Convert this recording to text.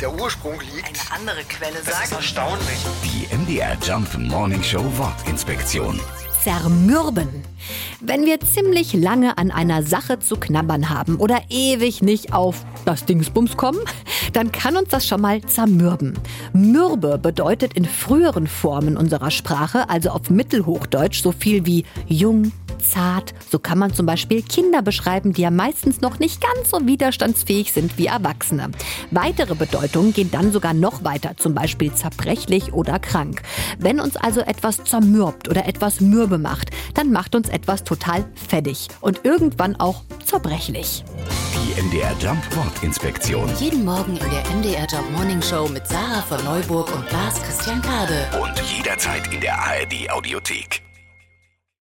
der Ursprung liegt. Eine andere Quelle Das ist sagt. erstaunlich. Die MDR Jump Morning Show Wortinspektion. Zermürben. Wenn wir ziemlich lange an einer Sache zu knabbern haben oder ewig nicht auf das Dingsbums kommen, dann kann uns das schon mal zermürben. Mürbe bedeutet in früheren Formen unserer Sprache, also auf Mittelhochdeutsch, so viel wie jung, zart. So kann man zum Beispiel Kinder beschreiben, die ja meistens noch nicht ganz so widerstandsfähig sind wie Erwachsene. Weitere Bedeutungen gehen dann sogar noch weiter, zum Beispiel zerbrechlich oder krank. Wenn uns also etwas zermürbt oder etwas mürbe macht, dann macht uns etwas total fettig und irgendwann auch zerbrechlich. Die MDR Jump Wortinspektion. Jeden Morgen in der MDR Job Morning Show mit Sarah von Neuburg und Lars Christian Kade. Und jederzeit in der ARD Audiothek.